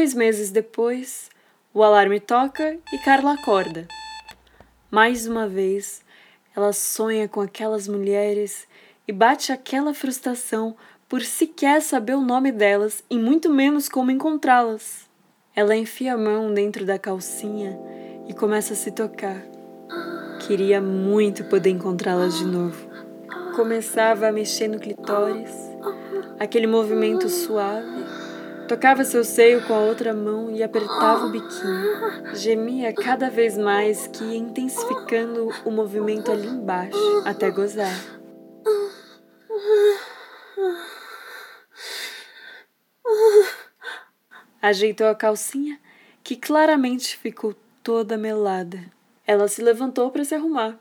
Dois meses depois, o alarme toca e Carla acorda. Mais uma vez, ela sonha com aquelas mulheres e bate aquela frustração por sequer saber o nome delas e muito menos como encontrá-las. Ela enfia a mão dentro da calcinha e começa a se tocar. Queria muito poder encontrá-las de novo. Começava a mexer no clitóris, aquele movimento suave. Tocava seu seio com a outra mão e apertava o biquinho. Gemia cada vez mais, que ia intensificando o movimento ali embaixo, até gozar. Ajeitou a calcinha, que claramente ficou toda melada. Ela se levantou para se arrumar.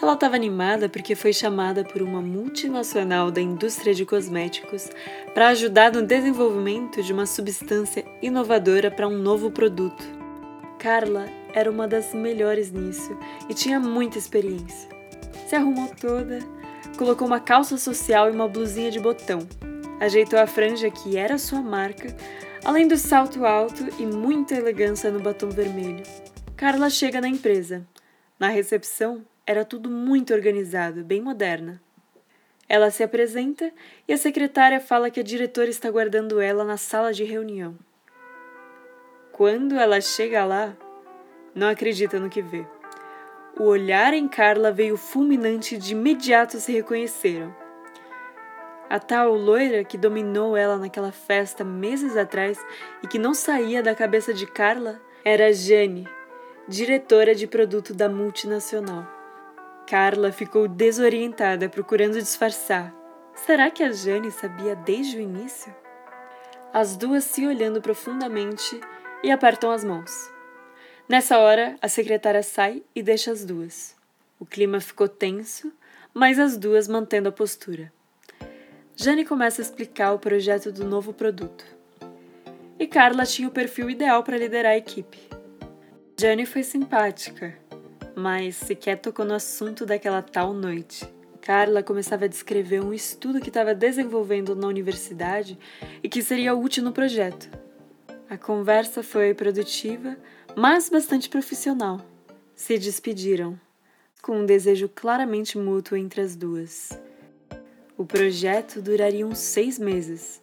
Ela estava animada porque foi chamada por uma multinacional da indústria de cosméticos para ajudar no desenvolvimento de uma substância inovadora para um novo produto. Carla era uma das melhores nisso e tinha muita experiência. Se arrumou toda, colocou uma calça social e uma blusinha de botão, ajeitou a franja que era sua marca, além do salto alto e muita elegância no batom vermelho. Carla chega na empresa. Na recepção, era tudo muito organizado, bem moderna. Ela se apresenta e a secretária fala que a diretora está guardando ela na sala de reunião. Quando ela chega lá, não acredita no que vê. O olhar em Carla veio fulminante e de imediato se reconheceram. A tal loira que dominou ela naquela festa meses atrás e que não saía da cabeça de Carla era Jane, diretora de produto da multinacional. Carla ficou desorientada, procurando disfarçar. Será que a Jane sabia desde o início? As duas se olhando profundamente e apertam as mãos. Nessa hora, a secretária sai e deixa as duas. O clima ficou tenso, mas as duas mantendo a postura. Jane começa a explicar o projeto do novo produto. E Carla tinha o perfil ideal para liderar a equipe. Jane foi simpática, mas sequer tocou no assunto daquela tal noite. Carla começava a descrever um estudo que estava desenvolvendo na universidade e que seria útil no projeto. A conversa foi produtiva, mas bastante profissional. Se despediram, com um desejo claramente mútuo entre as duas. O projeto duraria uns seis meses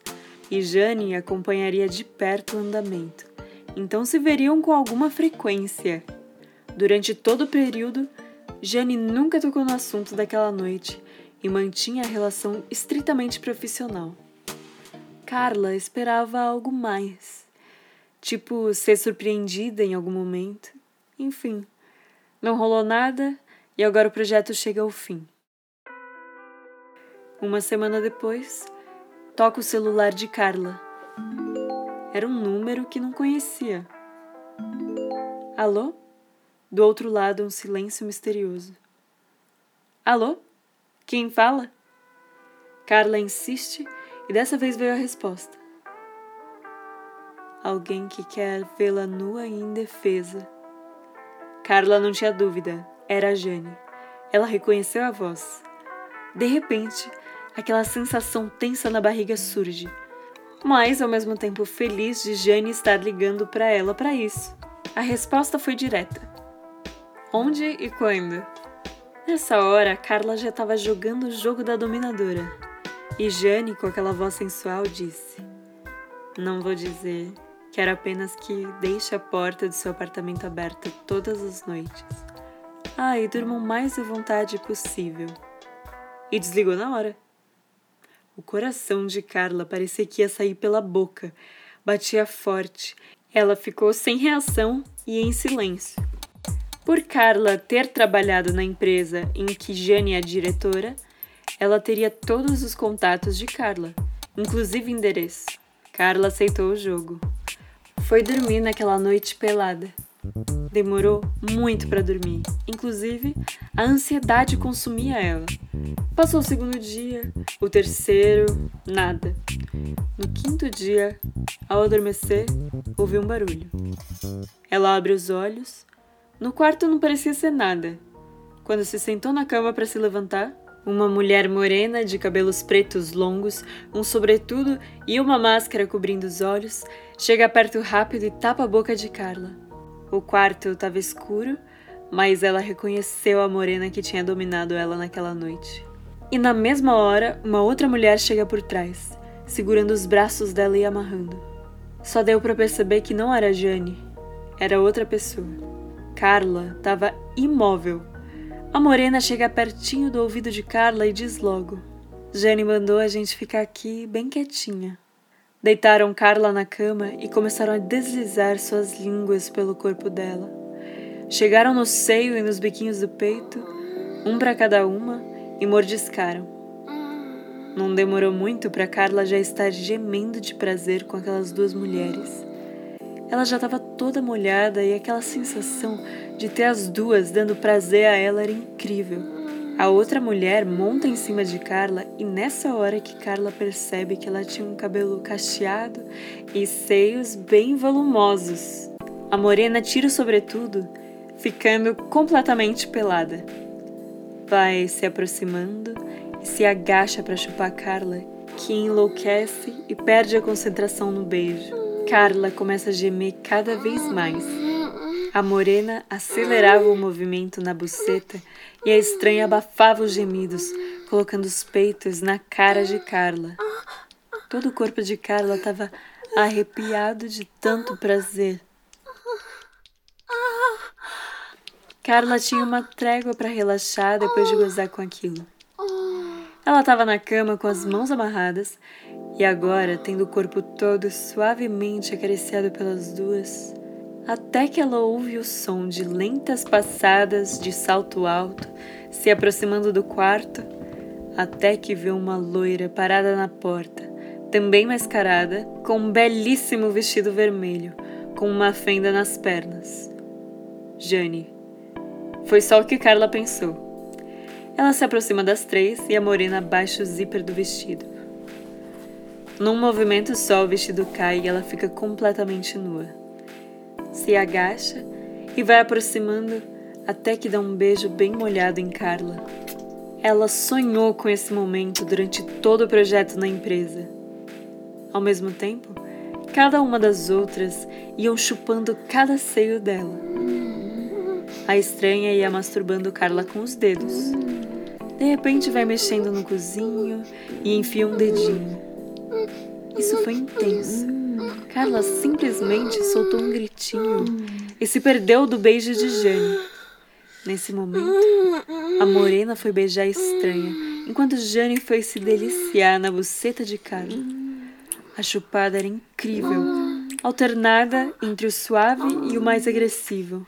e Jane acompanharia de perto o andamento então se veriam com alguma frequência. Durante todo o período, Jane nunca tocou no assunto daquela noite e mantinha a relação estritamente profissional. Carla esperava algo mais, tipo ser surpreendida em algum momento. Enfim, não rolou nada e agora o projeto chega ao fim. Uma semana depois, toca o celular de Carla. Era um número que não conhecia. Alô? Do outro lado, um silêncio misterioso. Alô? Quem fala? Carla insiste e dessa vez veio a resposta. Alguém que quer vê-la nua e indefesa. Carla não tinha dúvida, era a Jane. Ela reconheceu a voz. De repente, aquela sensação tensa na barriga surge mas ao mesmo tempo feliz de Jane estar ligando para ela para isso. A resposta foi direta. Onde e quando? Nessa hora, Carla já estava jogando o jogo da dominadora. E Jane, com aquela voz sensual, disse: Não vou dizer. Quero apenas que deixe a porta do seu apartamento aberta todas as noites. Ah, e durmam mais à vontade possível. E desligou na hora. O coração de Carla parecia que ia sair pela boca. Batia forte. Ela ficou sem reação e em silêncio. Por Carla ter trabalhado na empresa em que Jane é diretora, ela teria todos os contatos de Carla, inclusive endereço. Carla aceitou o jogo. Foi dormir naquela noite pelada. Demorou muito para dormir, inclusive a ansiedade consumia ela. Passou o segundo dia, o terceiro, nada. No quinto dia, ao adormecer, ouviu um barulho. Ela abre os olhos. No quarto não parecia ser nada. Quando se sentou na cama para se levantar, Uma mulher morena de cabelos pretos longos, um sobretudo e uma máscara cobrindo os olhos, chega perto rápido e tapa a boca de Carla. O quarto estava escuro, mas ela reconheceu a morena que tinha dominado ela naquela noite. E na mesma hora, uma outra mulher chega por trás, segurando os braços dela e amarrando. Só deu para perceber que não era Jane, era outra pessoa. Carla estava imóvel a morena chega pertinho do ouvido de Carla e diz logo: Jane mandou a gente ficar aqui bem quietinha. Deitaram Carla na cama e começaram a deslizar suas línguas pelo corpo dela. Chegaram no seio e nos biquinhos do peito, um para cada uma, e mordiscaram. Não demorou muito para Carla já estar gemendo de prazer com aquelas duas mulheres. Ela já estava toda molhada e aquela sensação de ter as duas dando prazer a ela era incrível. A outra mulher monta em cima de Carla e nessa hora que Carla percebe que ela tinha um cabelo cacheado e seios bem volumosos. A morena tira o sobretudo, ficando completamente pelada. Vai se aproximando e se agacha para chupar Carla, que enlouquece e perde a concentração no beijo. Carla começa a gemer cada vez mais. A morena acelerava o movimento na buceta e a estranha abafava os gemidos, colocando os peitos na cara de Carla. Todo o corpo de Carla estava arrepiado de tanto prazer. Carla tinha uma trégua para relaxar depois de gozar com aquilo. Ela estava na cama com as mãos amarradas e agora, tendo o corpo todo suavemente acariciado pelas duas, até que ela ouve o som de lentas passadas de salto alto se aproximando do quarto, até que vê uma loira parada na porta, também mascarada, com um belíssimo vestido vermelho, com uma fenda nas pernas. Jane. Foi só o que Carla pensou. Ela se aproxima das três e a morena baixa o zíper do vestido. Num movimento só, o vestido cai e ela fica completamente nua. Se agacha e vai aproximando até que dá um beijo bem molhado em Carla. Ela sonhou com esse momento durante todo o projeto na empresa. Ao mesmo tempo, cada uma das outras iam chupando cada seio dela. A estranha ia masturbando Carla com os dedos. De repente vai mexendo no cozinho e enfia um dedinho. Isso foi intenso. Carla simplesmente soltou um gritinho e se perdeu do beijo de Jane. Nesse momento, a morena foi beijar a estranha, enquanto Jane foi se deliciar na buceta de Carla. A chupada era incrível, alternada entre o suave e o mais agressivo.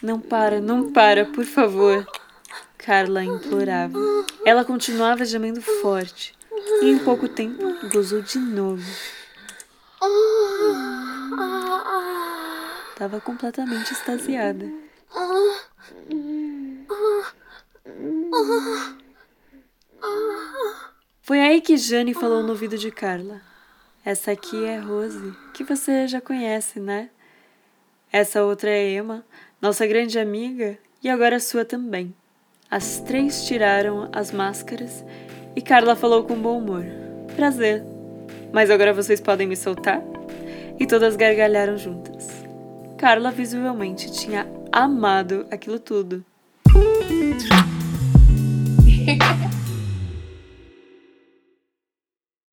Não para, não para, por favor. Carla implorava. Ela continuava gemendo forte, e em pouco tempo gozou de novo. Estava completamente extasiada. Foi aí que Jane falou no ouvido de Carla. Essa aqui é Rose, que você já conhece, né? Essa outra é Emma, nossa grande amiga, e agora sua também. As três tiraram as máscaras e Carla falou com bom humor: Prazer, mas agora vocês podem me soltar? E todas gargalharam juntas. Carla visivelmente tinha amado aquilo tudo.